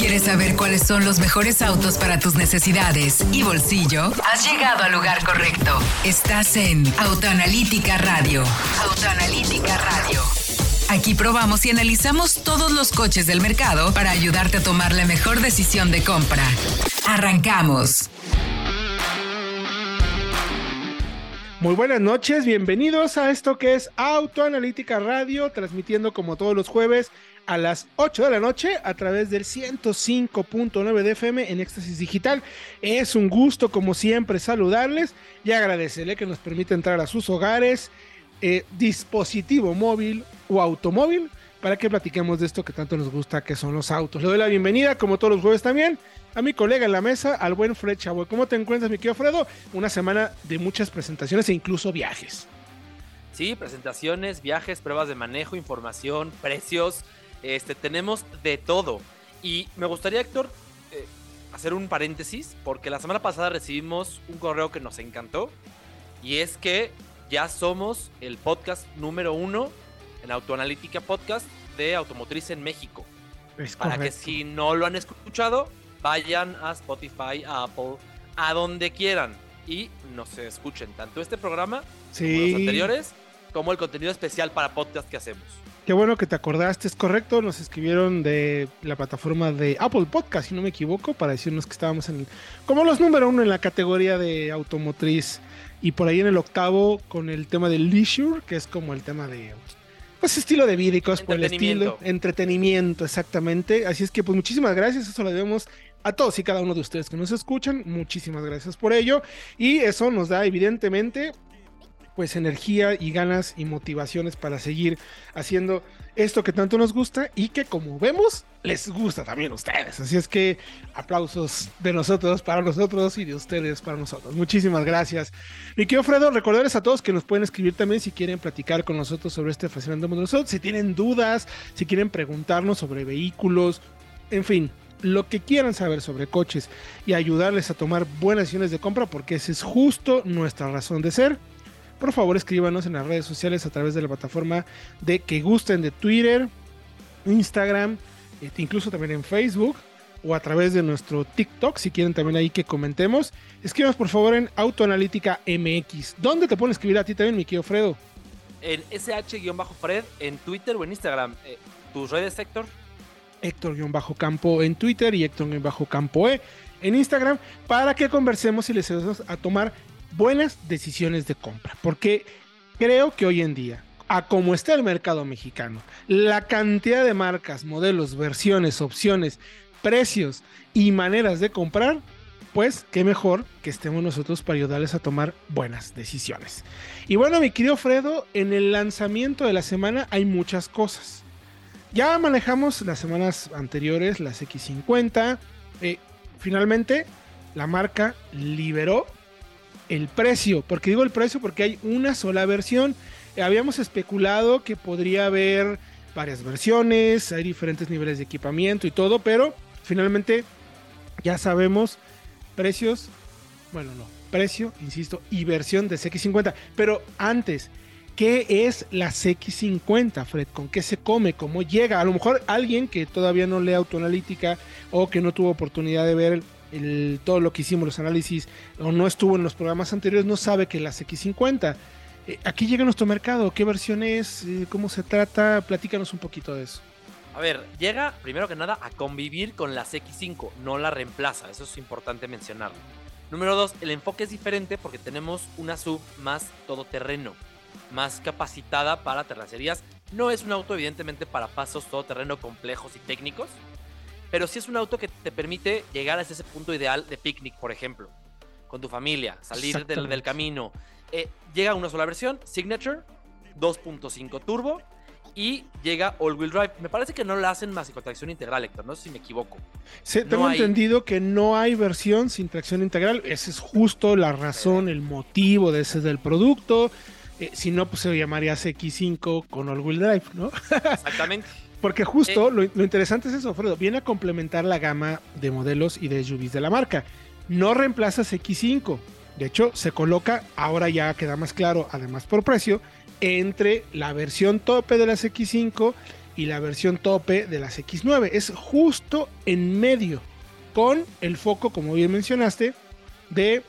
¿Quieres saber cuáles son los mejores autos para tus necesidades y bolsillo? Has llegado al lugar correcto. Estás en Autoanalítica Radio. Autoanalítica Radio. Aquí probamos y analizamos todos los coches del mercado para ayudarte a tomar la mejor decisión de compra. Arrancamos. Muy buenas noches, bienvenidos a esto que es Autoanalítica Radio, transmitiendo como todos los jueves a las 8 de la noche a través del 105.9 de FM en Éxtasis Digital. Es un gusto, como siempre, saludarles y agradecerle que nos permita entrar a sus hogares, eh, dispositivo móvil o automóvil, para que platiquemos de esto que tanto nos gusta, que son los autos. Le doy la bienvenida, como todos los jueves también, a mi colega en la mesa, al buen Fred Chavo. ¿Cómo te encuentras, mi querido Fredo? Una semana de muchas presentaciones e incluso viajes. Sí, presentaciones, viajes, pruebas de manejo, información, precios. Este, tenemos de todo. Y me gustaría, Héctor, eh, hacer un paréntesis, porque la semana pasada recibimos un correo que nos encantó. Y es que ya somos el podcast número uno en Autoanalítica Podcast de Automotriz en México. Para que si no lo han escuchado, vayan a Spotify, a Apple, a donde quieran y nos escuchen tanto este programa como los anteriores, como el contenido especial para podcast que hacemos. Qué bueno que te acordaste, es correcto. Nos escribieron de la plataforma de Apple Podcast, si no me equivoco, para decirnos que estábamos en como los número uno en la categoría de automotriz y por ahí en el octavo con el tema de leisure, que es como el tema de pues estilo de vida y cosas por el estilo, entretenimiento, exactamente. Así es que pues muchísimas gracias, eso lo debemos a todos y cada uno de ustedes que nos escuchan, muchísimas gracias por ello y eso nos da evidentemente pues energía y ganas y motivaciones para seguir haciendo esto que tanto nos gusta y que como vemos les gusta también a ustedes. Así es que aplausos de nosotros para nosotros y de ustedes para nosotros. Muchísimas gracias. Mi querido Fredo, recordarles a todos que nos pueden escribir también si quieren platicar con nosotros sobre este fascinante mundo nosotros, si tienen dudas, si quieren preguntarnos sobre vehículos, en fin, lo que quieran saber sobre coches y ayudarles a tomar buenas decisiones de compra porque esa es justo nuestra razón de ser por favor escríbanos en las redes sociales a través de la plataforma de que gusten de Twitter, Instagram, este, incluso también en Facebook o a través de nuestro TikTok, si quieren también ahí que comentemos. Escríbanos por favor en Autoanalítica MX. ¿Dónde te pueden escribir a ti también, mi querido Fredo? En SH-Fred en Twitter o en Instagram. Eh, ¿Tus redes, Héctor? Héctor-Campo en Twitter y Héctor-Campo E en Instagram para que conversemos y les ayudemos a tomar buenas decisiones de compra, porque creo que hoy en día, a como está el mercado mexicano, la cantidad de marcas, modelos, versiones, opciones, precios y maneras de comprar, pues qué mejor que estemos nosotros para ayudarles a tomar buenas decisiones. Y bueno, mi querido Fredo, en el lanzamiento de la semana hay muchas cosas. Ya manejamos las semanas anteriores las X50. Eh, finalmente, la marca liberó el precio. porque digo el precio? Porque hay una sola versión. Habíamos especulado que podría haber varias versiones, hay diferentes niveles de equipamiento y todo, pero finalmente ya sabemos precios, bueno, no, precio, insisto, y versión de CX50. Pero antes, ¿qué es la CX50, Fred? ¿Con qué se come? ¿Cómo llega? A lo mejor alguien que todavía no lee autoanalítica o que no tuvo oportunidad de ver todo lo que hicimos, los análisis, o no estuvo en los programas anteriores, no sabe que las X50. Eh, aquí llega nuestro mercado, ¿qué versión es? Eh, ¿Cómo se trata? Platícanos un poquito de eso. A ver, llega primero que nada a convivir con las X5, no la reemplaza, eso es importante mencionarlo. Número dos, el enfoque es diferente porque tenemos una sub más todoterreno, más capacitada para terracerías. No es un auto evidentemente para pasos todoterreno complejos y técnicos, pero sí es un auto que te permite llegar a ese punto ideal de picnic, por ejemplo, con tu familia, salir del, camino. Eh, llega una sola versión, Signature, 2.5 turbo, y llega all-wheel drive. Me parece que no la hacen más con tracción integral, Héctor, no sé si me equivoco. Sí, tengo entendido que no hay versión sin tracción integral. Esa es justo la razón, el motivo de ese del producto. Eh, si no, pues se llamaría CX5 con all-wheel drive, ¿no? Exactamente. Porque justo lo, interesante es eso, Fredo. Viene a complementar la gama de modelos y de SUVs de la marca. No reemplaza X5. De hecho, se coloca, ahora ya queda más claro, además por precio, entre la versión tope de las X5 y y la versión tope de las X9. Es justo en medio, con el foco, como bien mencionaste, de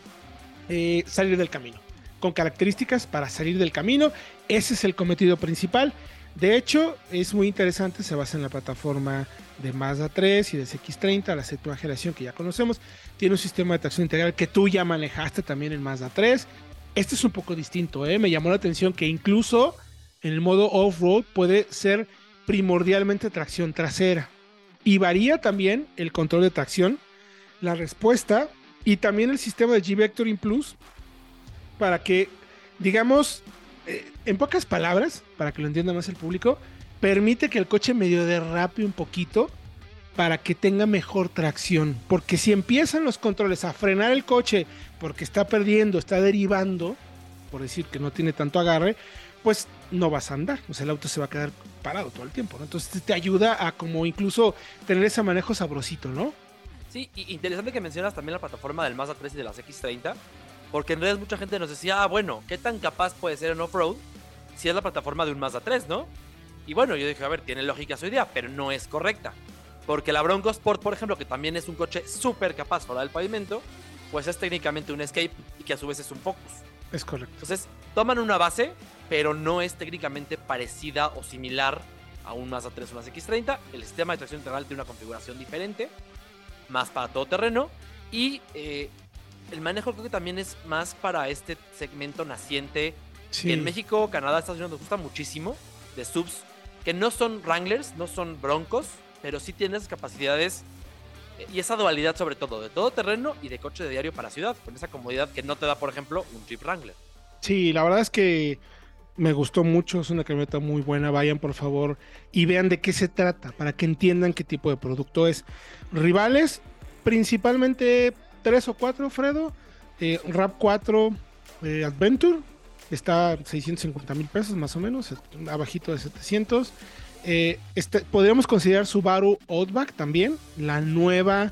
eh, salir del camino. Con características para salir del camino. Ese es el cometido principal. De hecho, es muy interesante, se basa en la plataforma de Mazda 3 y de X30, la séptima generación que ya conocemos. Tiene un sistema de tracción integral que tú ya manejaste también en Mazda 3. Este es un poco distinto, ¿eh? me llamó la atención que incluso en el modo off-road puede ser primordialmente tracción trasera. Y varía también el control de tracción, la respuesta y también el sistema de G-Vectoring Plus para que, digamos, en pocas palabras, para que lo entienda más el público, permite que el coche medio derrape un poquito para que tenga mejor tracción. Porque si empiezan los controles a frenar el coche porque está perdiendo, está derivando, por decir que no tiene tanto agarre, pues no vas a andar. O sea, el auto se va a quedar parado todo el tiempo. Entonces te ayuda a como incluso tener ese manejo sabrosito, ¿no? Sí, y interesante que mencionas también la plataforma del Mazda 3 y de las X30, porque en realidad mucha gente nos decía, ah, bueno, ¿qué tan capaz puede ser en off-road si es la plataforma de un Mazda 3, no? Y bueno, yo dije, a ver, tiene lógica su idea, pero no es correcta. Porque la Bronco Sport, por ejemplo, que también es un coche súper capaz fuera del pavimento, pues es técnicamente un Escape y que a su vez es un Focus. Es correcto. Entonces, toman una base, pero no es técnicamente parecida o similar a un Mazda 3 o una X30. El sistema de tracción integral tiene una configuración diferente, más para todo terreno. Y eh, el manejo creo que también es más para este segmento naciente. Que en México, Canadá, Estados Unidos nos gusta muchísimo de subs que no son Wranglers, no son Broncos, pero sí tienes capacidades eh, y esa dualidad sobre todo de todo terreno y de coche de diario para ciudad, con esa comodidad que no te da, por ejemplo, un Jeep Wrangler. Sí, la verdad es que me gustó mucho, es una camioneta muy buena, vayan por favor y vean de qué se trata, para que entiendan qué tipo de producto es. Rivales, principalmente tres o cuatro, Fredo, eh, Rap 4 eh, Adventure, está 650 mil pesos más o menos, abajito de 700. Eh, este, podríamos considerar Subaru Outback también, la nueva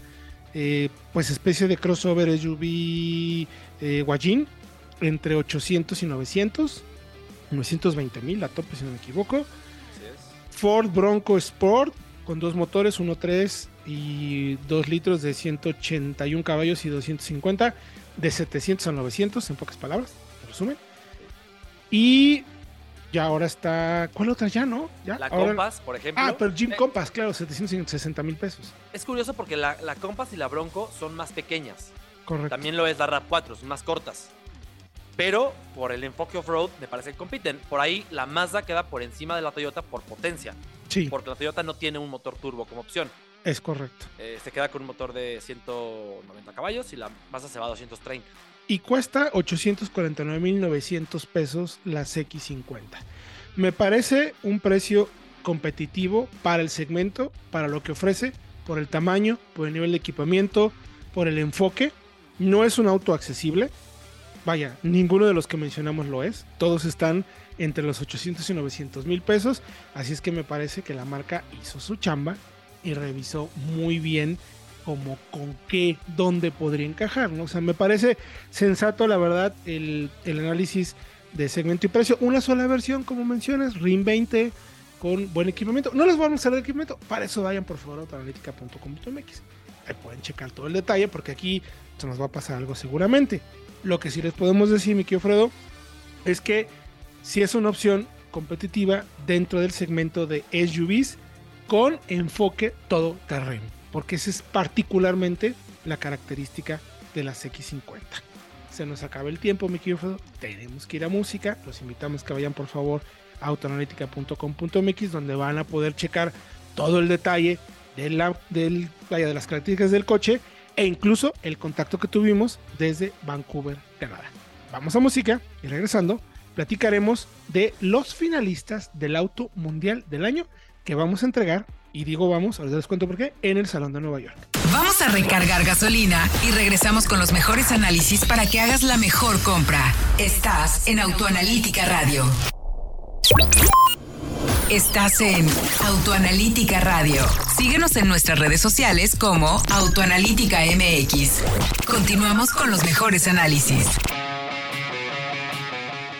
eh, pues especie de crossover SUV eh, Wajin, entre 800 y 900, 920 mil, la tope si no me equivoco. Ford Bronco Sport con dos motores, 1.3 y 2 litros de 181 caballos y 250, de 700 a 900 en pocas palabras, en resumen. Y ya ahora está. ¿Cuál otra ya, no? ¿Ya? La Compass, por ejemplo. Ah, pero Jim eh, Compass, claro, 760 mil pesos. Es curioso porque la, la, Compass y la Bronco son más pequeñas. Correcto. También lo es la Rap 4, son más cortas. Pero por el enfoque off-road me parece que compiten. Por ahí la Mazda queda por encima de la Toyota por potencia. Sí. Porque la Toyota no tiene un motor turbo como opción. Es correcto. Eh, se queda con un motor de 190 caballos y la Mazda se va a 230 y cuesta 849.900 pesos la X50. Me parece un precio competitivo para el segmento, para lo que ofrece, por el tamaño, por el nivel de equipamiento, por el enfoque. No es un auto accesible. Vaya, ninguno de los que mencionamos lo es. Todos están entre los 800 y 900 mil pesos. Así es que me parece que la marca hizo su chamba y revisó muy bien como con qué, dónde podría encajar, ¿no? O sea, me parece sensato, la verdad, el, análisis de segmento y precio. Una sola versión, como mencionas, RIM 20 con buen equipamiento. No les voy a mostrar el equipamiento, para eso vayan por favor a autoanalítica.com.mx. Ahí pueden checar todo el detalle porque aquí se nos va a pasar algo seguramente. Lo que sí les podemos decir, mi querido Fredo, es que si es una opción competitiva dentro del segmento de SUVs con enfoque todo terreno porque esa es particularmente la característica de las X50. Se nos acaba el tiempo, mi querido Tenemos que ir a música. Los invitamos que vayan por favor a autoanalítica.com.mx donde van a poder checar todo el detalle de, la, de las características del coche e incluso el contacto que tuvimos desde Vancouver, Canadá. Vamos a música y regresando platicaremos de los finalistas del auto mundial del año que vamos a entregar y digo vamos, ahora les cuento por qué, en el Salón de Nueva York. Vamos a recargar gasolina y regresamos con los mejores análisis para que hagas la mejor compra. Estás en Autoanalítica Radio. Estás en Autoanalítica Radio. Síguenos en nuestras redes sociales como Autoanalítica MX. Continuamos con los mejores análisis.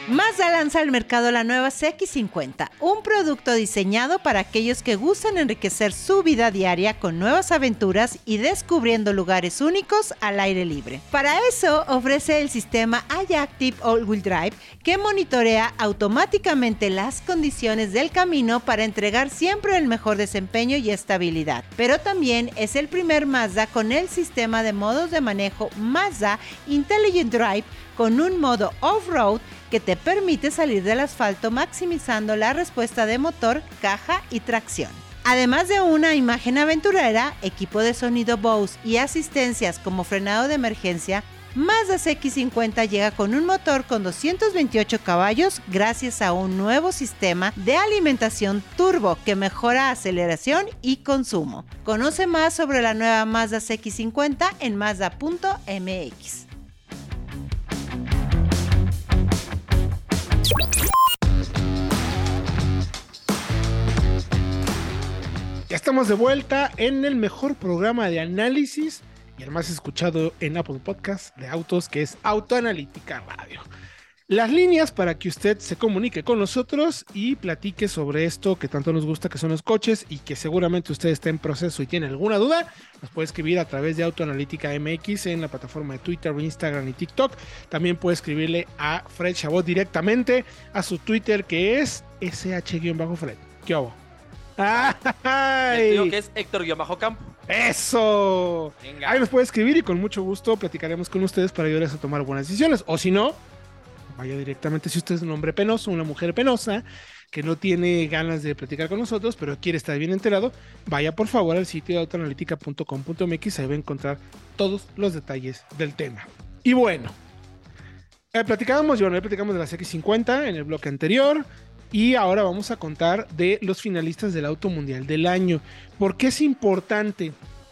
Mazda lanza al mercado la nueva CX50, un producto diseñado para aquellos que gustan enriquecer su vida diaria con nuevas aventuras y descubriendo lugares únicos al aire libre. Para eso ofrece el sistema iActive All-Wheel Drive que monitorea automáticamente las condiciones del camino para entregar siempre el mejor desempeño y estabilidad. Pero también es el primer Mazda con el sistema de modos de manejo Mazda Intelligent Drive con un modo off-road que te permite salir del asfalto maximizando la respuesta de motor, caja y tracción. Además de una imagen aventurera, equipo de sonido Bose y asistencias como frenado de emergencia, Mazda CX50 llega con un motor con 228 caballos gracias a un nuevo sistema de alimentación turbo que mejora aceleración y consumo. Conoce más sobre la nueva Mazda CX50 en mazda.mx. Ya estamos de vuelta en el mejor programa de análisis y el más escuchado en Apple Podcast de autos, que es Autoanalítica Radio. Las líneas para que usted se comunique con nosotros y platique sobre esto que tanto nos gusta, que son los coches, y que seguramente usted está en proceso y tiene alguna duda, nos puede escribir a través de Autoanalítica MX en la plataforma de Twitter, Instagram y TikTok. También puede escribirle a Fred Chabot directamente a su Twitter, que es SH-Fred. ¿Qué hago? ¡Ay! Digo que es Héctor-Campo. ¡Eso! Venga. Ahí nos puede escribir y con mucho gusto platicaremos con ustedes para ayudarles a tomar buenas decisiones. O si no, vaya directamente. Si usted es un hombre penoso, una mujer penosa, que no tiene ganas de platicar con nosotros, pero quiere estar bien enterado, vaya por favor al sitio de autoanalítica.com.mx. Ahí va a encontrar todos los detalles del tema. Y bueno, eh, platicábamos, yo no platicamos de la X50 en el bloque anterior. Y ahora vamos a contar de los finalistas del Auto Mundial del año. ¿Por qué es importante?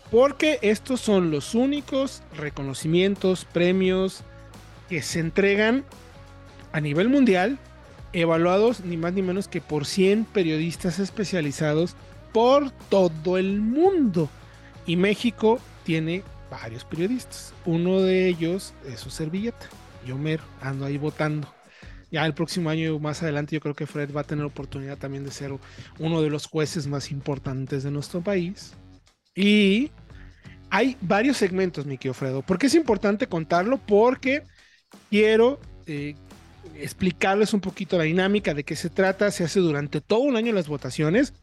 Porque estos son los únicos reconocimientos, premios que se entregan a nivel mundial, evaluados ni más ni menos que por 100 periodistas especializados por todo el mundo. Y México tiene varios periodistas. Uno de ellos es su servilleta. Yo me ando ahí votando ya el próximo año más adelante yo creo que Fred va a tener oportunidad también de ser uno de los jueces más importantes de nuestro país. Y hay varios segmentos, mi querido Fredo. ¿Por qué es importante contarlo? Porque quiero eh, explicarles un poquito la dinámica de qué se trata. Se hace durante todo un año las votaciones.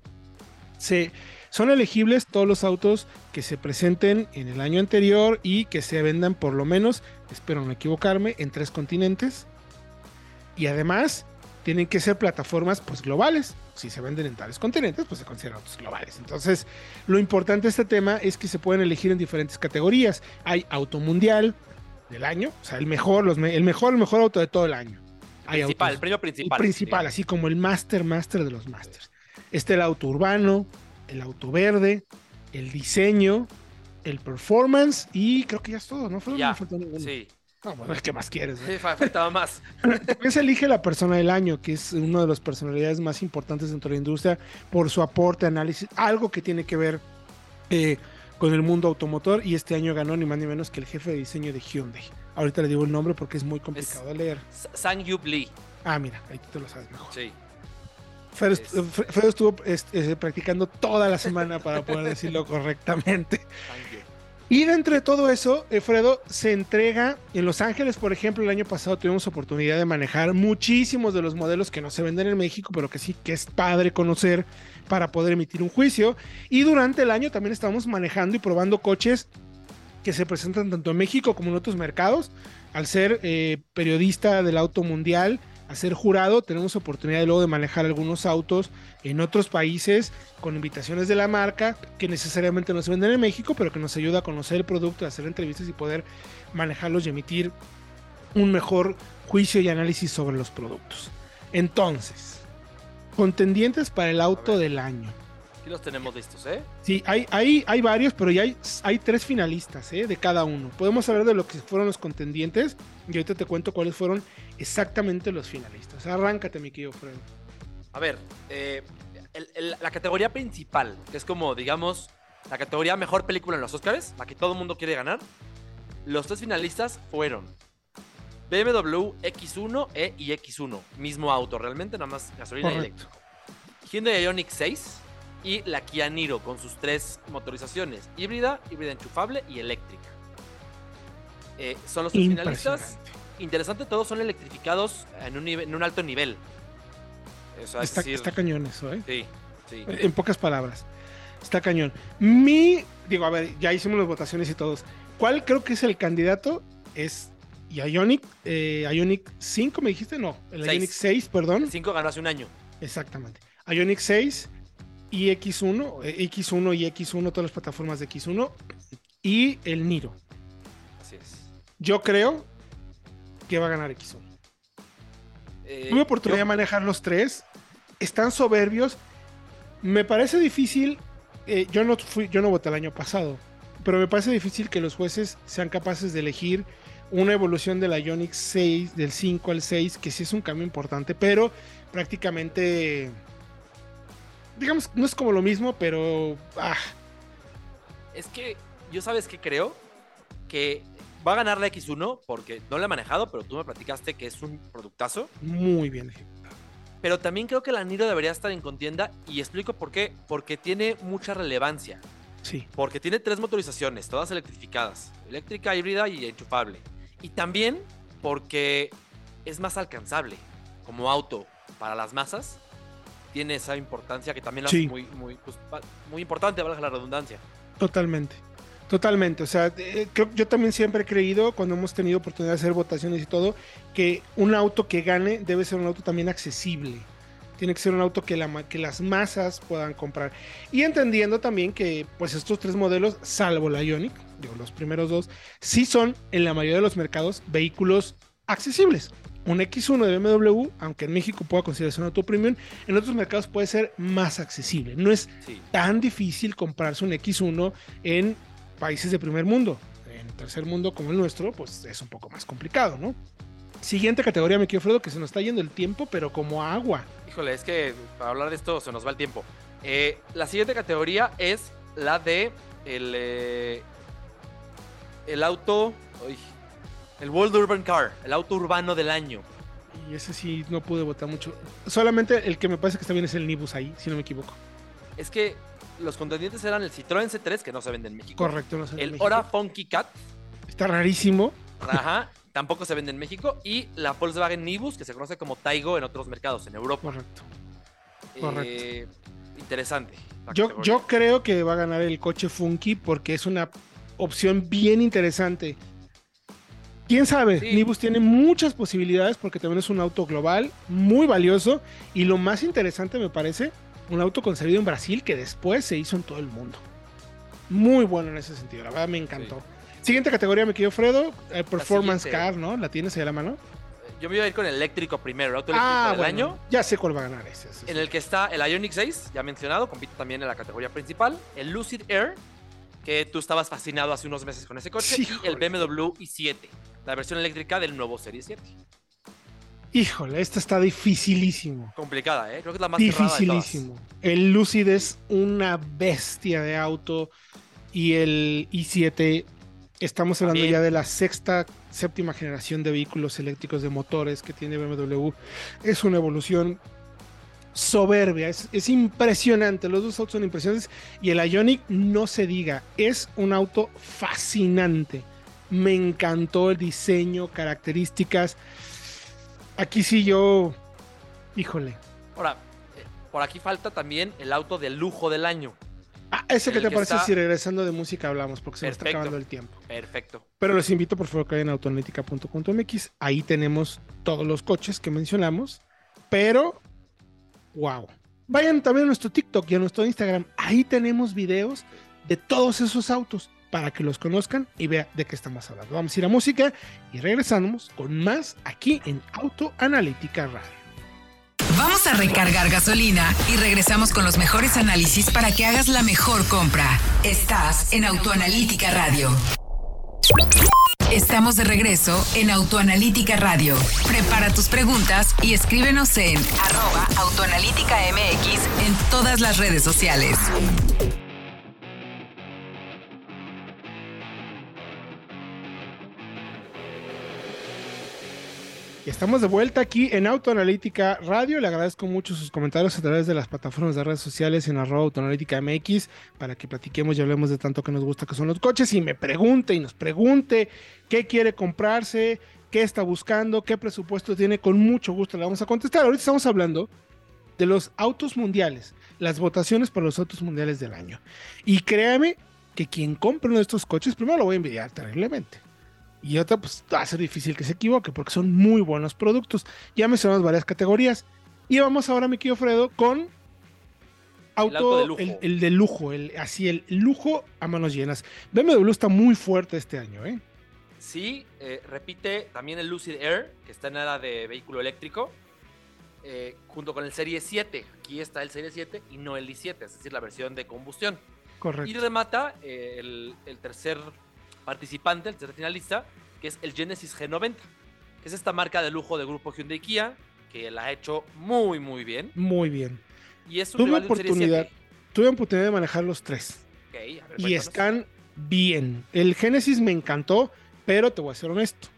Se, son elegibles todos los autos que se presenten en el año anterior y que se vendan por lo menos, espero no equivocarme, en tres continentes y además tienen que ser plataformas pues globales. Si se venden en tales continentes, pues se consideran autos globales. Entonces, lo importante de este tema es que se pueden elegir en diferentes categorías. Hay auto mundial del año, o sea, el mejor, el mejor, el mejor auto de todo el año. Hay principal, el premio principal. El principal, así como el master, master de los masters. Este el auto urbano, el auto verde, el diseño, el performance y creo que ya es todo, ¿no? ya, sí. No, bueno, ¿qué más quieres? Sí, faltaba más. También se elige la persona del año, que es una de las personalidades más importantes dentro de la industria por su aporte, análisis, algo que tiene que ver eh, con el mundo automotor. Y este año ganó ni más ni menos que el jefe de diseño de Hyundai. Ahorita le digo el nombre porque es muy complicado de leer. Sang Yup Lee. Ah, mira, ahí tú te lo sabes mejor. Sí. Fred, estuvo este, practicando toda la semana para poder decirlo correctamente. Y dentro de todo eso, Fredo se entrega en Los Ángeles, por ejemplo, el año pasado tuvimos oportunidad de manejar muchísimos de los modelos que no se venden en México, pero que sí que es padre conocer para poder emitir un juicio. Y durante el año también estamos manejando y probando coches que se presentan tanto en México como en otros mercados. Al ser eh, periodista del auto mundial, a ser jurado, tenemos oportunidad de luego de manejar algunos autos en otros países con invitaciones de la marca que necesariamente no se venden en México, pero que nos ayuda a conocer el producto, a hacer entrevistas y poder manejarlos y emitir un mejor juicio y análisis sobre los productos. Entonces, contendientes para el auto del año. Aquí los tenemos listos, ¿eh? Sí, hay, hay, hay varios, pero ya hay, hay tres finalistas, ¿eh? De cada uno. Podemos hablar de lo que fueron los contendientes y ahorita te cuento cuáles fueron exactamente los finalistas. Arráncate, mi querido Fred. A ver, eh, la categoría principal, que es como, digamos, la categoría mejor película en los Oscars, la que todo el mundo quiere ganar, los tres finalistas fueron BMW X1 E y X1. Mismo auto, realmente, nada más gasolina y eléctrico. Hyundai Ioniq 6 y la Kia Niro con sus tres motorizaciones: híbrida, híbrida enchufable y eléctrica. Eh, son los tres finalistas. Interesante, todos son electrificados en un, nive- en un alto nivel. Eso es Está, decir, está cañón eso, ¿eh? Sí, sí. En pocas palabras. Está cañón. Mi, digo, a ver, ya hicimos las votaciones y todos. ¿Cuál creo que es el candidato? Es Ionic, eh, Ionic 5, me dijiste, no, el Seis. Ionic 6, perdón. El 5 ganó hace un año. Exactamente. Ionic 6 y X1, eh, X1 y X1, todas las plataformas de X1 y el Niro. Así es. Yo creo que va a ganar X1. Eh, Tuve oportunidad yo- de manejar los tres. Están soberbios. Me parece difícil. eh, yo, no fui, yo no voté el año pasado. Pero me parece difícil que los jueces sean capaces de elegir una evolución de la Ioniq 6, del 5 al 6, que sí es un cambio importante, pero prácticamente. Digamos, no es como lo mismo, pero. Ah, Es que yo sabes que creo que va a ganar la X1 porque no la he manejado, pero tú me platicaste que es un productazo. muy bien. Pero también creo que la Niro debería estar en contienda y explico por qué. Porque tiene mucha relevancia. Sí, Porque tiene tres motorizaciones, todas electrificadas. Eléctrica, híbrida y enchufable. Y también porque es más alcanzable como auto para las masas. Tiene esa importancia que también la Sí. hace muy, muy, pues, muy importante, valga la redundancia. Totalmente. Totalmente. O sea, eh, yo también siempre he creído, cuando hemos tenido oportunidad de hacer votaciones y todo, que un auto que gane debe ser un auto también accesible. Tiene que ser un auto que, la, que las masas puedan comprar. Y entendiendo también que pues estos tres modelos, salvo la Ioniq, digo, los primeros dos, sí son en la mayoría de los mercados vehículos accesibles. Un X1 de BMW, aunque en México pueda considerarse un auto premium, en otros mercados puede ser más accesible. No es Sí. tan difícil comprarse un X1 en países de primer mundo. En tercer mundo como el nuestro, pues es un poco más complicado, ¿no? Siguiente categoría, me quiero Fredo, que se nos está yendo el tiempo, pero como agua. Híjole, es que para hablar de esto se nos va el tiempo. Eh, la siguiente categoría es la de el, eh, el auto. uy, el World Urban Car, el auto urbano del año. Y ese sí no pude votar mucho. Solamente el que me parece que está bien es el Nibus ahí, si no me equivoco. Es que los contendientes eran el Citroën C3, que no se vende en México. Correcto, no sé. en El México. Ora Funky Cat, Está rarísimo. ajá, tampoco se vende en México. Y la Volkswagen Nibus, que se conoce como Taigo en otros mercados, en Europa. Correcto. correcto. Eh, interesante. la Yo, yo creo que va a ganar el coche Funky porque es una opción bien interesante. Quién sabe, Sí. Nibus tiene muchas posibilidades porque también es un auto global muy valioso y lo más interesante me parece, un auto concebido en Brasil que después se hizo en todo el mundo. Muy bueno en ese sentido, la verdad me encantó. Siguiente categoría, me querido Fredo, eh, Performance. Car, ¿no? ¿La tienes ahí a la mano? Yo me iba a ir con el eléctrico primero, el auto eléctrico del Ah, bueno, año. ya sé cuál va a ganar ese. ese. En el que está el Ioniq 6, ya mencionado, compite también en la categoría principal. El Lucid Air, que tú estabas fascinado hace unos meses con ese coche. Sí, y el. BMW i7, la versión eléctrica del nuevo Serie 7. Híjole, esta está dificilísimo. Complicada, ¿eh? Creo que es la más cerrada de todas. Dificilísimo. El Lucid es una bestia de auto y el i7 estamos hablando También. ya de la sexta, séptima generación de vehículos eléctricos de motores que tiene BMW. Es una evolución soberbia, es, es impresionante. Los dos autos son impresionantes y el Ioniq no se diga, es un auto fascinante. Me encantó el diseño, características. Aquí sí yo, híjole. Ahora, eh, por aquí falta también el auto de lujo del año. Ah, ese que te que parece está- si regresando de música hablamos, porque se me está Perfecto. acabando el tiempo. Perfecto. Pero les invito por favor que vayan a autoanalítica.com.mx. Ahí tenemos todos los coches que mencionamos. Pero, wow. Vayan también a nuestro TikTok y a nuestro Instagram. Ahí tenemos videos de todos esos autos para que los conozcan y vean de qué estamos hablando. Vamos a ir a música y regresamos con más aquí en Autoanalítica Radio. Vamos a recargar gasolina y regresamos con los mejores análisis para que hagas la mejor compra. Estás en Autoanalítica Radio. Estamos de regreso en Autoanalítica Radio. Prepara tus preguntas y escríbenos en arroba Autoanalítica MX en todas las redes sociales. Estamos de vuelta aquí en Autoanalítica Radio. Le agradezco mucho sus comentarios a través de las plataformas de redes sociales en arroba autoanalítica MX para que platiquemos y hablemos de tanto que nos gusta que son los coches y me pregunte y nos pregunte qué quiere comprarse, qué está buscando, qué presupuesto tiene. Con mucho gusto le vamos a contestar. Ahorita estamos hablando de los autos mundiales, las votaciones para los autos mundiales del año. Y créame que quien compre uno de estos coches, primero lo voy a envidiar terriblemente. Y otra, pues va a ser difícil que se equivoque porque son muy buenos productos. Ya mencionamos varias categorías. Y vamos ahora, mi querido Fredo, con auto, El auto de lujo. el, el de lujo, el, así el lujo a manos llenas. BMW está muy fuerte este año, ¿eh? Sí, eh, repite también el Lucid Air, que está en era de vehículo eléctrico, eh, junto con el Serie 7. Aquí está el Serie 7 y no el i7, es decir, la versión de combustión. Y Correcto. remata eh, el, el tercer participante, el tercer finalista, que es el Genesis G90, que es esta marca de lujo de grupo Hyundai Kia, que la ha hecho muy, muy bien. Muy bien. Y es un Tuve oportunidad, 7. tuve oportunidad de manejar los tres. Ver, y están bien. El Genesis me encantó, pero te voy a ser honesto.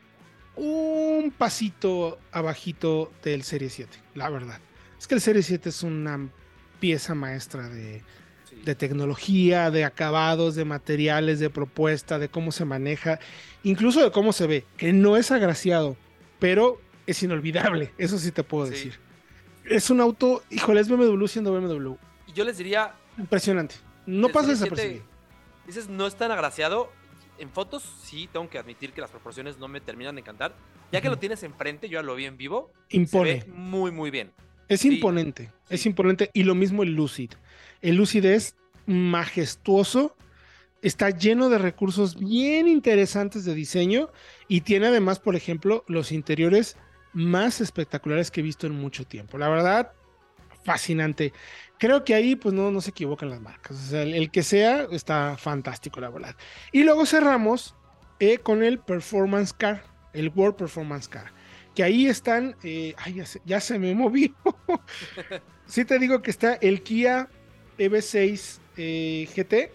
Un pasito abajito del Serie 7, la verdad. Es que el Serie 7 es una pieza maestra de. De tecnología, de acabados, de materiales, de propuesta, de cómo se maneja, incluso de cómo se ve, que no es agraciado, pero es inolvidable, eso sí te puedo Sí. decir. Es un auto, híjole, es BMW siendo BMW. Y yo les diría, Impresionante. No pasa Serie 7, desapercibido. Dices, no es tan agraciado. En fotos sí tengo que admitir que las proporciones no me terminan de encantar. Ya que lo tienes enfrente, yo ya lo vi en vivo. Impone. Se ve muy, muy bien. Es Sí, imponente, es imponente. Y lo mismo el Lucid. El Lucid es majestuoso, está lleno de recursos bien interesantes de diseño y tiene además, por ejemplo, los interiores más espectaculares que he visto en mucho tiempo. La verdad, fascinante. Creo que ahí pues no, no se equivocan las marcas. O sea, el, que sea está fantástico, la verdad. Y luego cerramos eh, con el Performance Car, el World Performance Car. Que ahí están, eh, ay, ya se, ya se me movió. sí te digo que está el Kia EV6 eh, GT,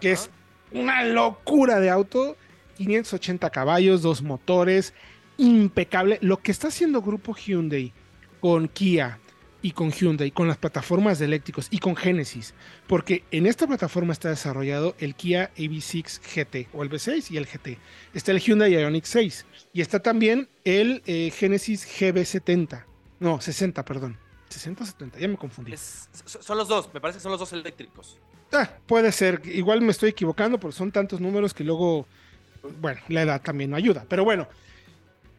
que es una locura de auto. 580 caballos, dos motores, impecable. Lo que está haciendo Grupo Hyundai con Kia y con Hyundai, con las plataformas de eléctricos y con Genesis, porque en esta plataforma está desarrollado el Kia EV6 GT o el V6 y el GT. Está el Hyundai Ioniq 6 y está también el eh, Genesis GB70. No, 60, perdón. 60 o 70, ya me confundí. Es- son los dos, me parece que son los dos eléctricos. Ah, puede ser, igual me estoy equivocando porque son tantos números que luego, bueno, la edad también no ayuda. Pero bueno,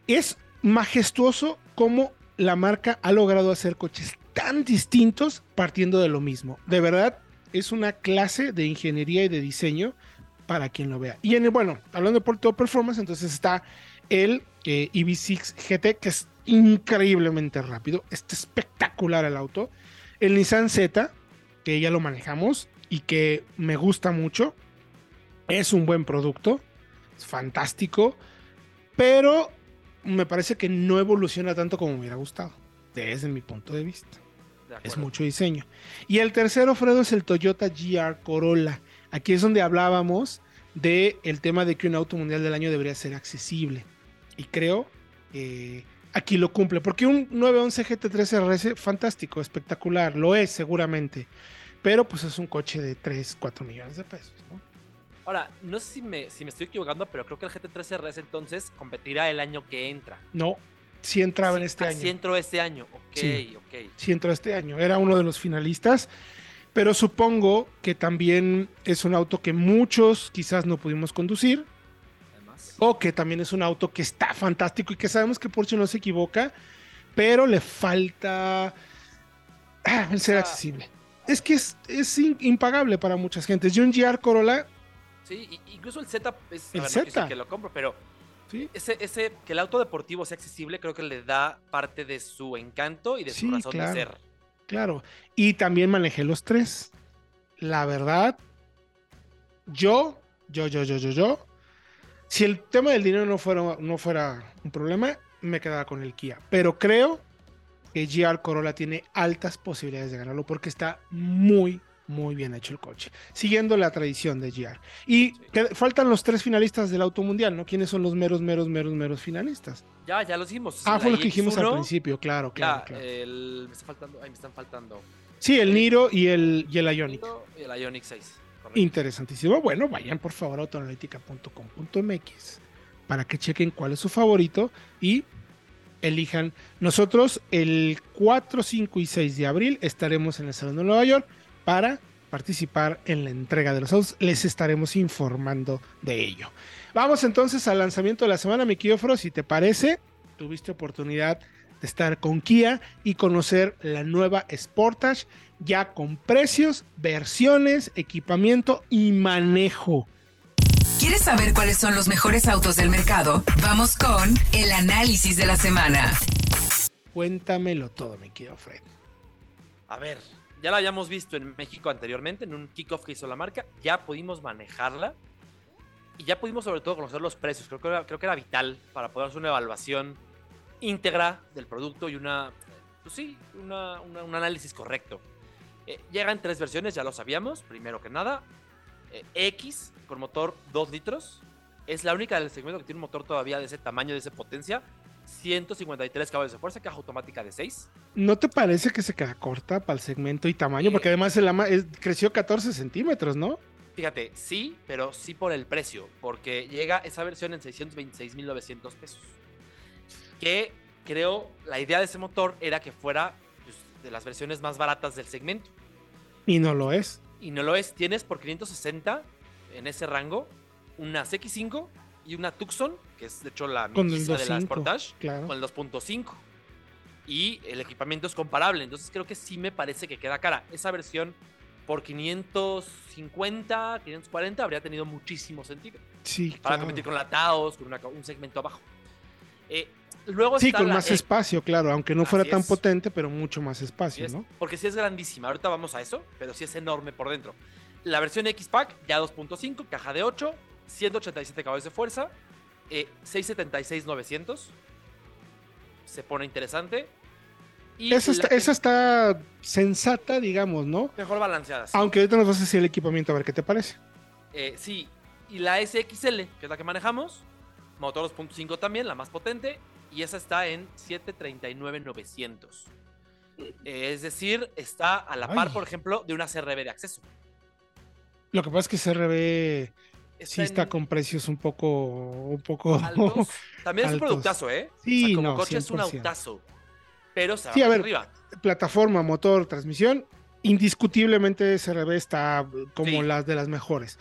es majestuoso como la marca ha logrado hacer coches tan distintos partiendo de lo mismo. De verdad, es una clase de ingeniería y de diseño para quien lo vea. Y en el, bueno, hablando de Porto Performance, entonces está el eh, EV6 GT, que es increíblemente rápido, está espectacular el auto. El Nissan Z, que ya lo manejamos y que me gusta mucho, es un buen producto, es fantástico, pero me parece que no evoluciona tanto como me hubiera gustado, desde mi punto de vista. De Es mucho diseño. Y el tercero, Fredo, es el Toyota GR Corolla. Aquí es donde hablábamos del el tema de que un auto mundial del año debería ser accesible. Y creo que aquí lo cumple. Porque un 911 GT3 RS, fantástico, espectacular, lo es seguramente. Pero pues es un coche de 3, 4 millones de pesos. ¿no? Ahora, no sé si me, si me estoy equivocando, pero creo que el GT3 RS entonces competirá el año que entra. No, sí entraba en este Ah, año. Sí entró este año. Ok, Sí. ok. sí entró este año. Era uno de los finalistas. Pero supongo que también es un auto que muchos quizás no pudimos conducir. O que también es un auto que está fantástico y que sabemos que Porsche no se equivoca. Pero le falta ah, el ser Ah. accesible. Es que es, es impagable para muchas gentes. Y un GR Corolla, Sí, incluso el Z es El ver, no que lo compro, pero ¿sí? ese, ese, que el auto deportivo sea accesible, creo que le da parte de su encanto y de Sí, su razón claro. de ser. Claro. Y también manejé los tres. La verdad, yo, yo, yo, yo, yo, yo, si el tema del dinero no fuera, no fuera un problema, me quedaba con el Kia. Pero creo que GR Corolla tiene altas posibilidades de ganarlo porque está muy, muy bien hecho el coche, siguiendo la tradición de GR. Y que- faltan los tres finalistas del Auto Mundial, ¿no? ¿Quiénes son los meros, meros, meros, meros finalistas? Ya, ya lo dijimos. Ah, La fue lo que dijimos al iX1, principio, claro, claro, Ya, claro. el, me, está faltando, ay, me están faltando. Sí, el Niro y el, y el Ioniq. Y el Ioniq 6. Interesantísimo. Bueno, vayan por favor a autoanalítica.com.mx para que chequen cuál es su favorito y elijan. Nosotros el 4, 5 y 6 de abril estaremos en el Salón de Nueva York para participar en la entrega de los autos. Les estaremos informando de ello. Vamos entonces al lanzamiento de la semana, mi querido. Si te parece, tuviste oportunidad de estar con Kia y conocer la nueva Sportage ya con precios, versiones, equipamiento y manejo. ¿Quieres saber cuáles son los mejores autos del mercado? Vamos con el análisis de la semana. Cuéntamelo todo, mi querido Fred. A ver, ya la habíamos visto en México anteriormente, en un kickoff que hizo la marca. Ya pudimos manejarla. Y ya pudimos sobre todo conocer los precios. Creo que era, creo que era vital para poder hacer una evaluación íntegra del producto y una, pues sí, una- una- un análisis correcto. Eh, llegan tres versiones, ya lo sabíamos. Primero que nada, eh, X con motor 2 litros. Es la única del segmento que tiene un motor todavía de ese tamaño, de esa potencia. 153 caballos de fuerza, caja automática de 6. ¿No te parece que se queda corta para el segmento y tamaño? Porque además el ama- es- creció 14 centímetros, ¿no? Fíjate, sí, pero sí por el precio, porque llega esa versión en 626.900 pesos. Que creo, la idea de ese motor era que fuera pues, de las versiones más baratas del segmento. Y no lo es. Y no lo es, tienes por 560 en ese rango una CX5 y una Tucson, que es de hecho la melliza de la 2.5. Sportage, Claro. con el 2.5. Y el equipamiento es comparable, entonces creo que sí me parece que queda cara. Esa versión por 550, 540 habría tenido muchísimo sentido. Sí, Para claro. competir con la Taos, con una- un segmento abajo. Eh, luego Sí, está con más E- espacio, claro, aunque no fuera tan es. potente, pero mucho más espacio, es, ¿no? Porque sí es grandísima. Ahorita vamos a eso, pero sí es enorme por dentro. La versión X-Pack, ya 2.5, caja de 8, 187 caballos de fuerza, eh, 676-900. Se pone interesante. Y Esa está, que- esa está sensata, digamos, ¿no? mejor balanceada. sí. Aunque ahorita nos vas a decir el equipamiento, a ver qué te parece. Eh, sí, y la SXL, que es la que manejamos, motor 2.5 también, la más potente, y esa está en 739.900. Eh, es decir, está a la par, Ay. por ejemplo, de una CRB de acceso. Lo que pasa es que CRB sí está en con precios un poco, un poco. altos. También es un productazo, ¿eh? Sí, O sea, como no, coche es un 100%. autazo. Pero se va Sí, a ver, arriba. plataforma, motor, transmisión, indiscutiblemente CRB está como Sí. las de las mejores.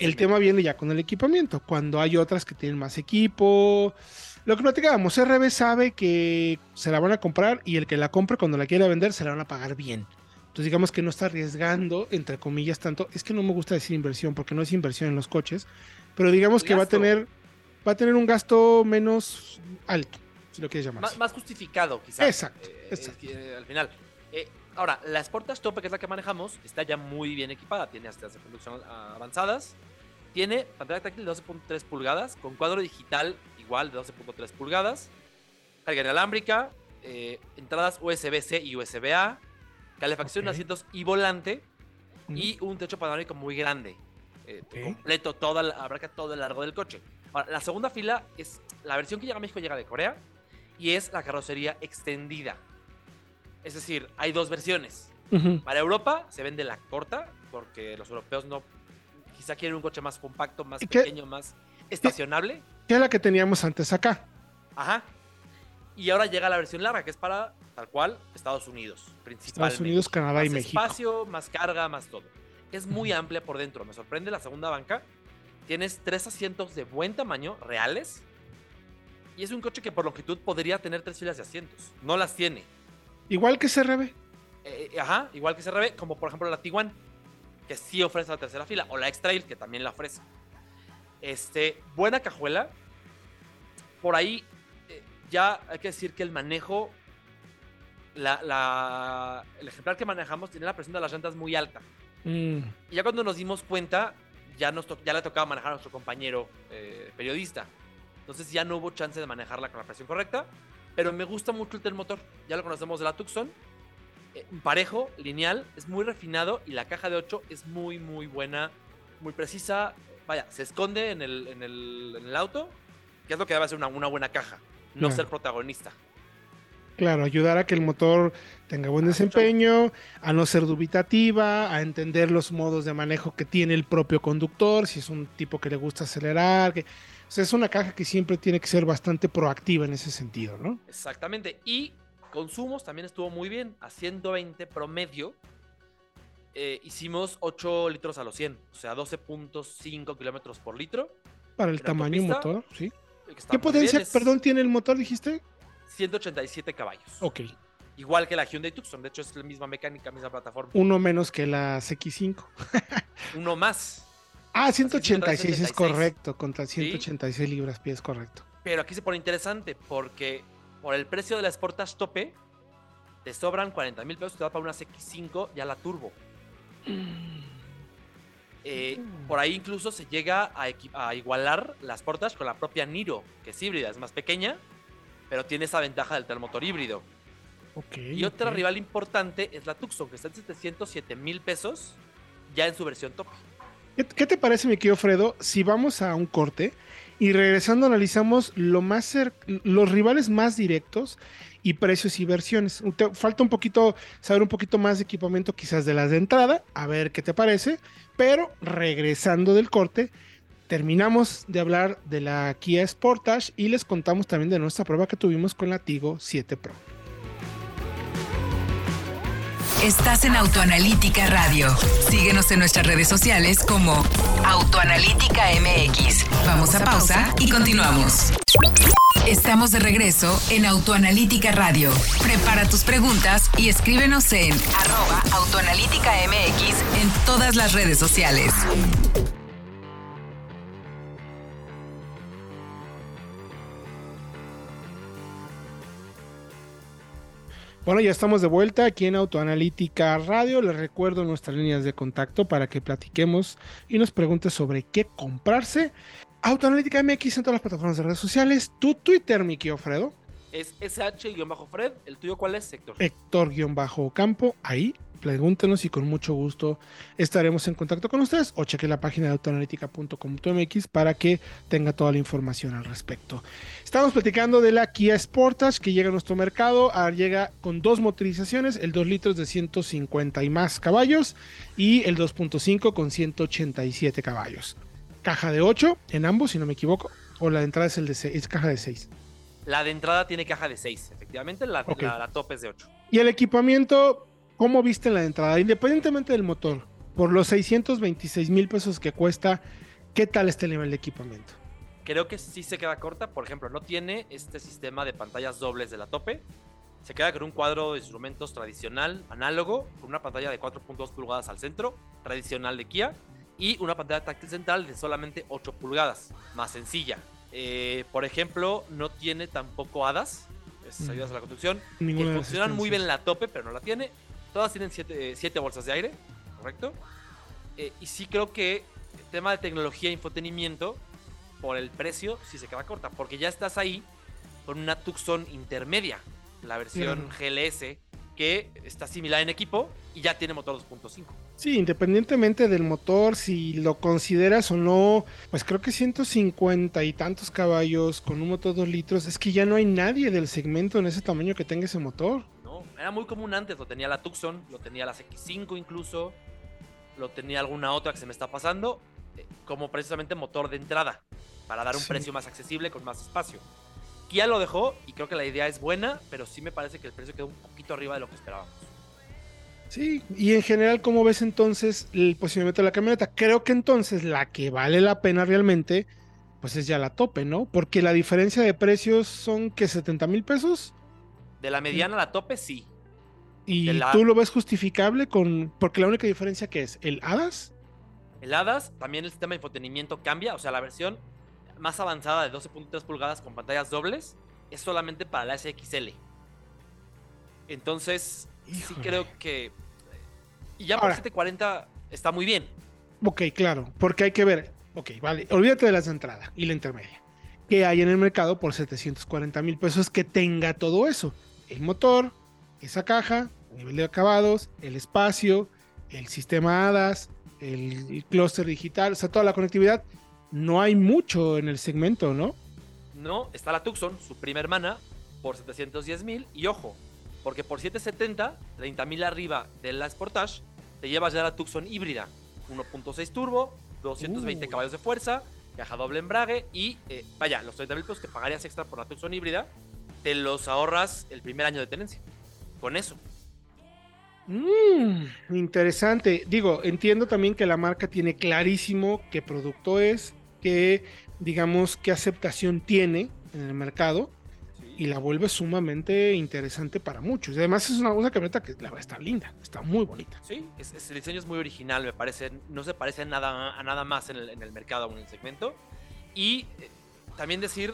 El tema viene ya con el equipamiento, cuando hay otras que tienen más equipo. Lo que platicábamos, CRB sabe que se la van a comprar y el que la compre cuando la quiera vender se la van a pagar bien. Entonces digamos que no está arriesgando, entre comillas, tanto. Es que no me gusta decir inversión porque no es inversión en los coches, pero digamos que va a tener, va a tener un gasto menos alto, si lo quieres llamar. Más, justificado, quizás. Exacto, eh, exacto. eh, al final. Eh, ahora, la Sportage Top, que es la que manejamos, está ya muy bien equipada. Tiene hasta de conducción avanzadas. Tiene pantalla táctil de 12.3 pulgadas, con cuadro digital igual de 12.3 pulgadas. Carga inalámbrica, eh, entradas USB-C y USB-A. Calefacción de Ok. asientos y volante. Mm. Y un techo panorámico muy grande. eh. Completo, toda la, abarca todo el largo del coche. Ahora, la segunda fila es la versión que llega a México, llega de Corea. Y es la carrocería extendida. Es decir, hay dos versiones. Para Europa se vende la corta, porque los europeos no. Quizá quieren un coche más compacto, más pequeño, más estacionable. Que es la que teníamos antes acá. Ajá. Y ahora llega la versión larga, que es para, tal cual, Estados Unidos, principalmente. Estados Unidos, Canadá y más México. espacio, más carga, más todo. Es muy amplia por dentro. Me sorprende la segunda banca. Tienes tres asientos de buen tamaño, reales. Y es un coche que por longitud podría tener tres filas de asientos. No las tiene. Igual que CRB. Eh, ajá, igual que CRB, como por ejemplo la Tiguan, que sí ofrece la tercera fila, o la X-Trail, que también la ofrece. Este, buena cajuela. Por ahí, eh, ya hay que decir que el manejo, la, la- el ejemplar que manejamos tiene la presión de las llantas muy alta. Mm. Y ya cuando nos dimos cuenta, ya, nos to- ya le tocaba manejar a nuestro compañero eh, periodista. Entonces ya no hubo chance de manejarla con la presión correcta. Pero me gusta mucho el motor. Ya lo conocemos de la Tucson. eh, parejo, lineal, es muy refinado y la caja de 8 es muy, muy buena, muy precisa. Vaya, se esconde en el, en el, en el auto, que es lo que debe ser una, una buena caja, no Claro. ser protagonista. Claro, ayudar a que el motor tenga buen desempeño, a no ser dubitativa, a entender los modos de manejo que tiene el propio conductor, si es un tipo que le gusta acelerar. Que... O sea, es una caja que siempre tiene que ser bastante proactiva en ese sentido, ¿no? Exactamente. Y consumos también estuvo muy bien. A 120 promedio eh, hicimos 8 litros a los 100, o sea, 12.5 kilómetros por litro. Para el ¿En tamaño motor, sí. ¿Qué potencia, bien, perdón, tiene el motor, dijiste? 187 caballos. Ok, Igual que la Hyundai Tucson, de hecho es la misma mecánica, misma plataforma. uno menos que la CX5. Uno más. Ah, 186 es 186. correcto, contra 186 libras pies, correcto. Pero aquí se pone interesante porque por el precio de la Sportage Tope te sobran 40 mil pesos, te da para una CX5 ya la turbo. Eh, por ahí incluso se llega a, igualar la Sportage con la propia Niro, que es híbrida, es más pequeña, pero tiene esa ventaja del motor híbrido. Y otra rival importante es la Tucson, que está en 707 mil pesos ya en su versión top. ¿Qué, qué te parece, mi querido Fredo, si vamos a un corte y regresando analizamos lo más los rivales más directos y precios y versiones? Falta un poquito, saber un poquito más de equipamiento quizás de las de entrada, a ver qué te parece, pero regresando del corte, terminamos de hablar de la Kia Sportage y les contamos también de nuestra prueba que tuvimos con la Tigo 7 Pro. Estás en Autoanalítica Radio. Síguenos en nuestras redes sociales como Autoanalítica MX. Vamos a pausa y continuamos. Estamos de regreso en Autoanalítica Radio. Prepara tus preguntas y escríbenos en arroba Autoanalítica MX en todas las redes sociales. Bueno, ya estamos de vuelta aquí en Autoanalítica Radio. Les recuerdo nuestras líneas de contacto para que platiquemos y nos preguntes sobre qué comprarse. Autoanalítica MX en todas las plataformas de redes sociales. Tu Twitter, mi Fredo. Es SH-Fred. ¿El tuyo cuál es, Héctor? Héctor-Campo. Ahí, pregúntenos y con mucho gusto estaremos en contacto con ustedes o cheque la página de autoanalítica.com.mx para que tenga toda la información al respecto. Estamos platicando de la Kia Sportage que llega a nuestro mercado. Llega con dos motorizaciones, el 2 litros de 150 y más caballos y el 2.5 con 187 caballos. Caja de 8 en ambos, si no me equivoco, o la de entrada es, el de seis- es caja de 6. La de entrada tiene caja de 6, efectivamente. La, Ok. la, la top es de 8. Y el equipamiento, ¿cómo viste en la entrada? Independientemente del motor, por los 626 mil pesos que cuesta, ¿qué tal este nivel de equipamiento? Creo que sí se queda corta. Por ejemplo, no tiene este sistema de pantallas dobles de la tope. Se queda con un cuadro de instrumentos tradicional, análogo, con una pantalla de 4.2 pulgadas al centro, tradicional de Kia, y una pantalla táctil central de solamente 8 pulgadas, más sencilla. Eh, por ejemplo, no tiene tampoco hadas, esas Mm. ayudas a la conducción, que Ninguna las funcionan muy bien en la tope, pero no la tiene. Todas tienen 7 bolsas de aire, ¿correcto? Eh, y sí creo que el tema de tecnología e infotenimiento, por el precio, sí se queda corta, porque ya estás ahí con una Tucson intermedia, la versión. GLS, que está similar en equipo y ya tiene motor 2.5. Sí, independientemente del motor, si lo consideras o no, pues creo que 150 y tantos caballos con un motor 2 litros, es que ya no hay nadie del segmento en ese tamaño que tenga ese motor. ¿no? Era muy común antes, lo tenía la Tucson, lo tenía la X5 incluso, lo tenía alguna otra que se me está pasando, eh, como precisamente motor de entrada, para dar un Sí. precio más accesible con más espacio. Kia lo dejó y creo que la idea es buena, pero sí me parece que el precio quedó un poquito arriba de lo que esperábamos. Sí, y en general, ¿cómo ves entonces el posicionamiento de la camioneta? Creo que entonces la que vale la pena realmente, pues es ya la tope, ¿no? Porque la diferencia de precios son que 70 mil pesos De la mediana a la tope, sí. y la- tú lo ves justificable con, porque la única diferencia que es el HADAS, El HADAS, también el sistema de infotenimiento cambia, o sea, la versión más avanzada de 12.3 pulgadas con pantallas dobles es solamente para la SXL. Entonces, sí creo que... Y ya por Ahora. 740 está muy bien. ok, claro, porque hay que ver, ok, vale, olvídate de las de entrada y la intermedia. ¿Qué hay en el mercado por 740 mil pesos que tenga todo eso? El motor, esa caja, nivel de acabados, el espacio, el sistema HADAS, el, el clúster digital, o sea, toda la conectividad. No hay mucho en el segmento, ¿no? No, está la Tucson, su prima hermana, por 710 mil. Y ojo, porque por 770, 30 mil arriba de la Sportage, te llevas ya la Tucson híbrida. 1.6 turbo, 220 Uh. caballos de fuerza, caja doble embrague y eh, vaya, los 30 mil pesos que pagarías extra por la Tucson híbrida, te los ahorras el primer año de tenencia. Con eso. Mm, interesante. Digo, entiendo también que la marca tiene clarísimo qué producto es, qué, digamos, qué aceptación tiene en el mercado y la vuelve sumamente interesante para muchos. Y además es una, una camioneta que la verdad está linda, está muy bonita. Sí, es, es- el diseño es muy original, me parece. No se parece a nada, a nada más en el, en el mercado o en el segmento. Y eh, también decir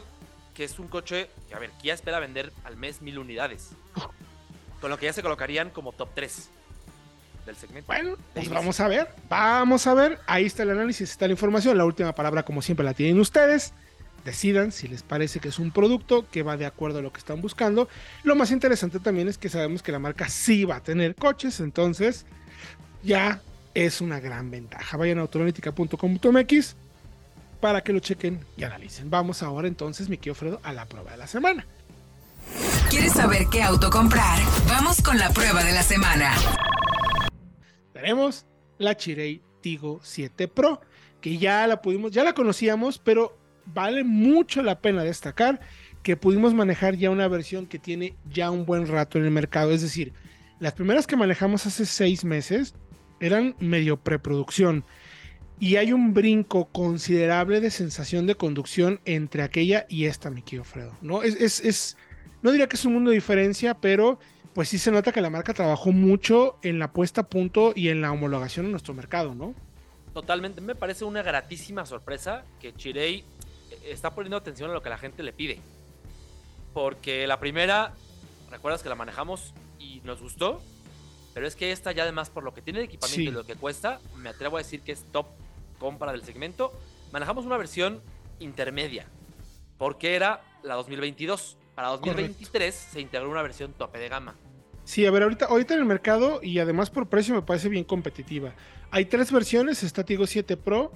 que es un coche que, a ver, Kia espera vender al mes mil unidades. Con lo que ya se colocarían como top 3 del segmento. Bueno, pues vamos a ver, vamos a ver. Ahí está el análisis, está la información. La última palabra, como siempre, la tienen ustedes. Decidan si les parece que es un producto que va de acuerdo a lo que están buscando. Lo más interesante también es que sabemos que la marca sí va a tener coches, entonces ya es una gran ventaja. Vayan a autoanalítica.com.mx para que lo chequen y analicen. Vamos ahora entonces, mi querido Fredo, a la prueba de la semana. ¿Quieres saber qué auto comprar? Vamos con la prueba de la semana. Tenemos la Chirei Tigo 7 Pro, que ya la pudimos, ya la conocíamos, pero vale mucho la pena destacar que pudimos manejar ya una versión que tiene ya un buen rato en el mercado. Es decir, las primeras que manejamos hace seis meses eran medio preproducción. Y hay un brinco considerable de sensación de conducción entre aquella y esta, mi querido Fredo. ¿no? Es, es, es- no diría que es un mundo de diferencia, pero pues sí se nota que la marca trabajó mucho en la puesta a punto y en la homologación en nuestro mercado, ¿no? Totalmente. Me parece una gratísima sorpresa que Chirei eh, está poniendo atención a lo que la gente le pide. Porque la primera, recuerdas que la manejamos y nos gustó. Pero es que esta ya además por lo que tiene de equipamiento Sí. y lo que cuesta, me atrevo a decir que es top compra del segmento. Manejamos una versión intermedia. Porque era la 2022. Para 2023 se integró una versión tope de gama. Sí, a ver, ahorita, ahorita en el mercado y además por precio me parece bien competitiva. Hay tres versiones, está Tigo 7 Pro,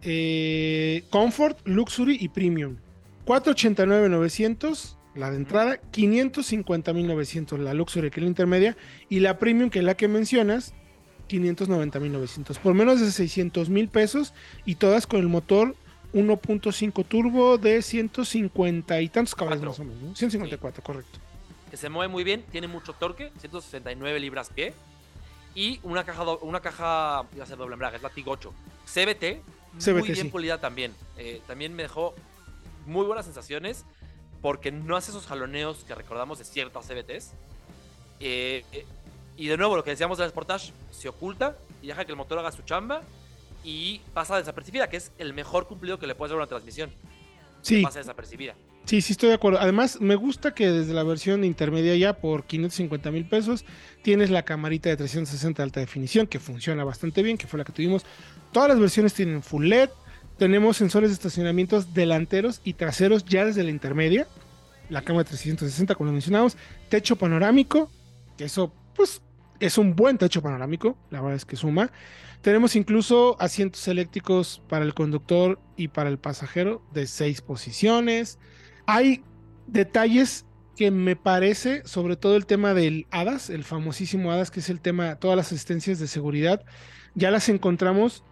eh, Comfort, Luxury y Premium. 489.900 la de entrada, 550.900 la Luxury que es la intermedia y la Premium que es la que mencionas, 590.900. Por menos de 600 mil pesos y todas con el motor 1.5 turbo de 150 y tantos caballos más o menos, ¿no? 154, correcto. que se mueve muy bien, tiene mucho torque, 169 libras pie y una caja, una caja, iba a ser doble embrague, es la TIG 8. CBT, muy bien sí. pulida también. Eh, también me dejó muy buenas sensaciones porque no hace esos jaloneos que recordamos de ciertas CBTs. Eh, eh, y de nuevo, lo que decíamos de la Sportage, se oculta y deja que el motor haga su chamba y pasa desapercibida, que es el mejor cumplido que le puedes dar a una transmisión. Sí, Pasa desapercibida. Sí, sí estoy de acuerdo. Además, me gusta que desde la versión intermedia ya por 550 mil pesos tienes la camarita de 360 de alta definición que funciona bastante bien, que fue la que tuvimos. Todas las versiones tienen full LED. Tenemos sensores de estacionamientos delanteros y traseros ya desde la intermedia. La cámara de 360, como lo mencionamos. Techo panorámico, que eso, pues, es un buen techo panorámico. La verdad es que suma. Tenemos incluso asientos eléctricos para el conductor y para el pasajero de seis posiciones. Hay detalles que me parece, sobre todo el tema del HADAS, el famosísimo HADAS, que es el tema, todas las asistencias de seguridad, ya las encontramos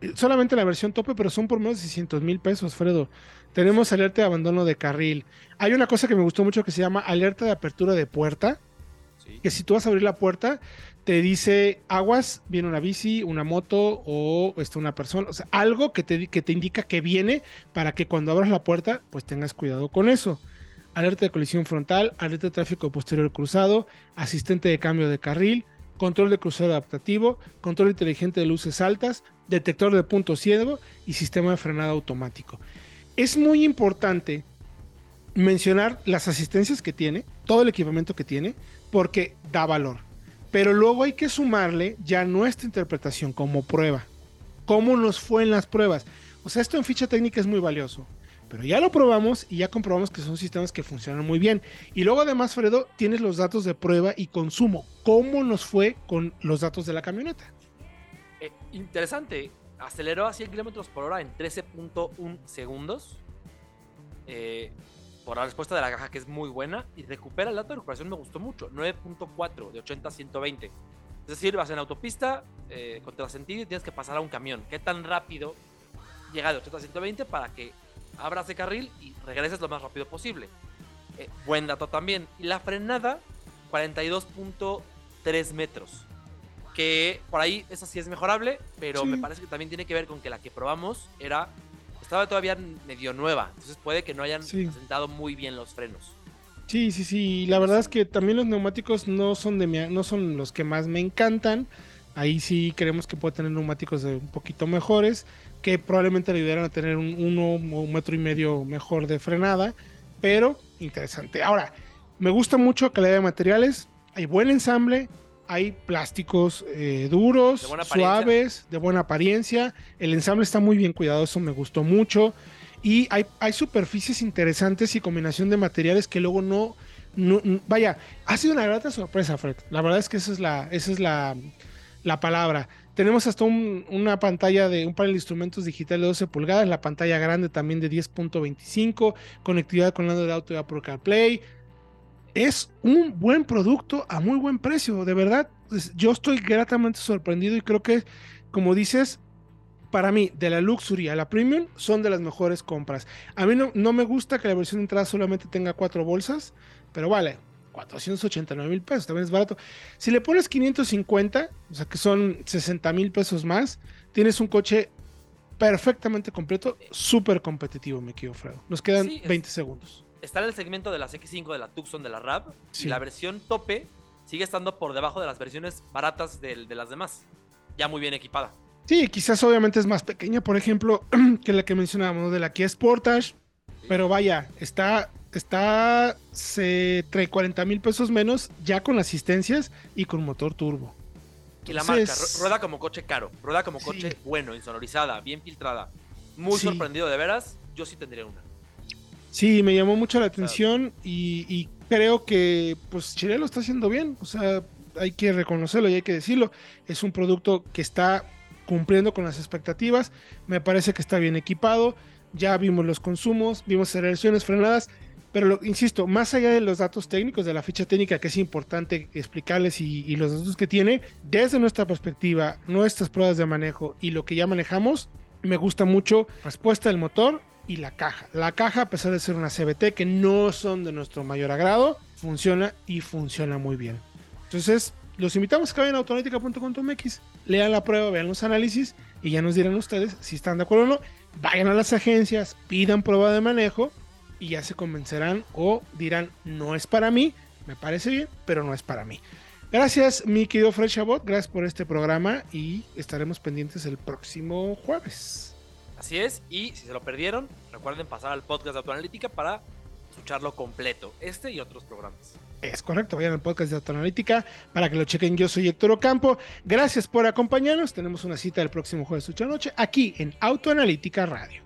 eh, solamente en la versión tope, pero son por menos de 600 mil pesos, Fredo. Tenemos alerta de abandono de carril. Hay una cosa que me gustó mucho que se llama alerta de apertura de puerta, Que si tú vas a abrir la puerta, te dice aguas, viene una bici, una moto o está una persona, o sea, algo que te, que te indica que viene para que cuando abras la puerta, pues tengas cuidado con eso. Alerta de colisión frontal, alerta de tráfico posterior cruzado, asistente de cambio de carril, control de cruzado adaptativo, control inteligente de luces altas, detector de punto ciego y sistema de frenada automático. Es muy importante mencionar las asistencias que tiene, todo el equipamiento que tiene, porque da valor. Pero luego hay que sumarle ya nuestra interpretación como prueba. ¿Cómo nos fue en las pruebas? O sea, esto en ficha técnica es muy valioso. Pero ya lo probamos y ya comprobamos que son sistemas que funcionan muy bien. Y luego además, Fredo, tienes los datos de prueba y consumo. ¿Cómo nos fue con los datos de la camioneta? Eh, interesante. Aceleró a 100 kilómetros por hora en 13.1 segundos. Eh, por la respuesta de la caja, que es muy buena. Y recupera el dato de recuperación, me gustó mucho. 9.4 de 80 a 120. Es decir, vas en autopista eh, contra sentido y tienes que pasar a un camión. ¿Qué tan rápido llega de 80 a 120 para que abras de carril y regreses lo más rápido posible? Eh, buen dato también. Y la frenada, 42.3 metros. Que por ahí esa sí es mejorable, pero Sí. me parece que también tiene que ver con que la que probamos era estaba todavía medio nueva, entonces puede que no hayan Sí. presentado muy bien los frenos. Sí, sí, sí. La verdad es que también los neumáticos no son de mi- no son los que más me encantan. Ahí sí creemos que puede tener neumáticos de un poquito mejores, que probablemente le ayudaran a tener un uno o un metro y medio mejor de frenada, pero interesante. Ahora, me gusta mucho calidad de materiales, hay buen ensamble, hay plásticos eh, duros, De suaves, de buena apariencia. El ensamble está muy bien cuidado, eso me gustó mucho. Y hay, hay superficies interesantes y combinación de materiales que luego no, Vaya, ha sido una grata sorpresa, Fred. La verdad es que esa es la, esa es la, la palabra. Tenemos hasta un- una pantalla de un panel de instrumentos digital de 12 pulgadas, la pantalla grande también de 10.25, conectividad con Android Auto y Apple CarPlay. Es un buen producto a muy buen precio, de verdad. yo estoy gratamente sorprendido y creo que, como dices, para mí, de la Luxury a la Premium, son de las mejores compras. A mí no, no me gusta que la versión de entrada solamente tenga cuatro bolsas, pero vale, 489 mil pesos, también es barato. Si le pones 550, o sea que son 60 mil pesos más, tienes un coche perfectamente completo, súper competitivo, me quiero Fredo. Nos quedan Sí, es- 20 segundos. Está en el segmento de las X5 de la Tucson de la RAV Sí. y la versión tope sigue estando por debajo de las versiones baratas de, las demás. Ya muy bien equipada. Sí, quizás obviamente es más pequeña, por ejemplo, que la que mencionábamos, de la Kia Sportage, pero vaya, está, está, se trae 40 mil pesos menos ya con asistencias y con motor turbo. Y la marca Entonces- rueda como coche caro, rueda como Sí. coche bueno, insonorizada, bien filtrada. Muy Sí. sorprendido de veras, yo sí tendría una. Sí, me llamó mucho la atención y, y creo que pues Chile lo está haciendo bien. O sea, hay que reconocerlo y hay que decirlo. Es un producto que está cumpliendo con las expectativas. Me parece que está bien equipado. Ya vimos los consumos, vimos aceleraciones frenadas. Pero lo- insisto, más allá de los datos técnicos, de la ficha técnica, que es importante explicarles y, y los datos que tiene, desde nuestra perspectiva, nuestras pruebas de manejo y lo que ya manejamos, me gusta mucho la respuesta del motor y la caja. La caja, a pesar de ser una CBT, que no son de nuestro mayor agrado, funciona y funciona muy bien. Entonces, los invitamos a que vayan a automática.com.mx, lean la prueba, vean los análisis y ya nos dirán ustedes si están de acuerdo o no. Vayan a las agencias, pidan prueba de manejo y ya se convencerán o dirán, no es para mí, me parece bien, pero no es para mí. Gracias, mi querido Fred Chabot, gracias por este programa y estaremos pendientes el próximo jueves. Así es, y si se lo perdieron, recuerden pasar al podcast de Autoanalítica para escucharlo completo, este y otros programas. Es correcto, vayan al podcast de Autoanalítica para que lo chequen. Yo soy Héctor Ocampo. Gracias por acompañarnos. Tenemos una cita el próximo jueves 8 de noche aquí en Autoanalítica Radio.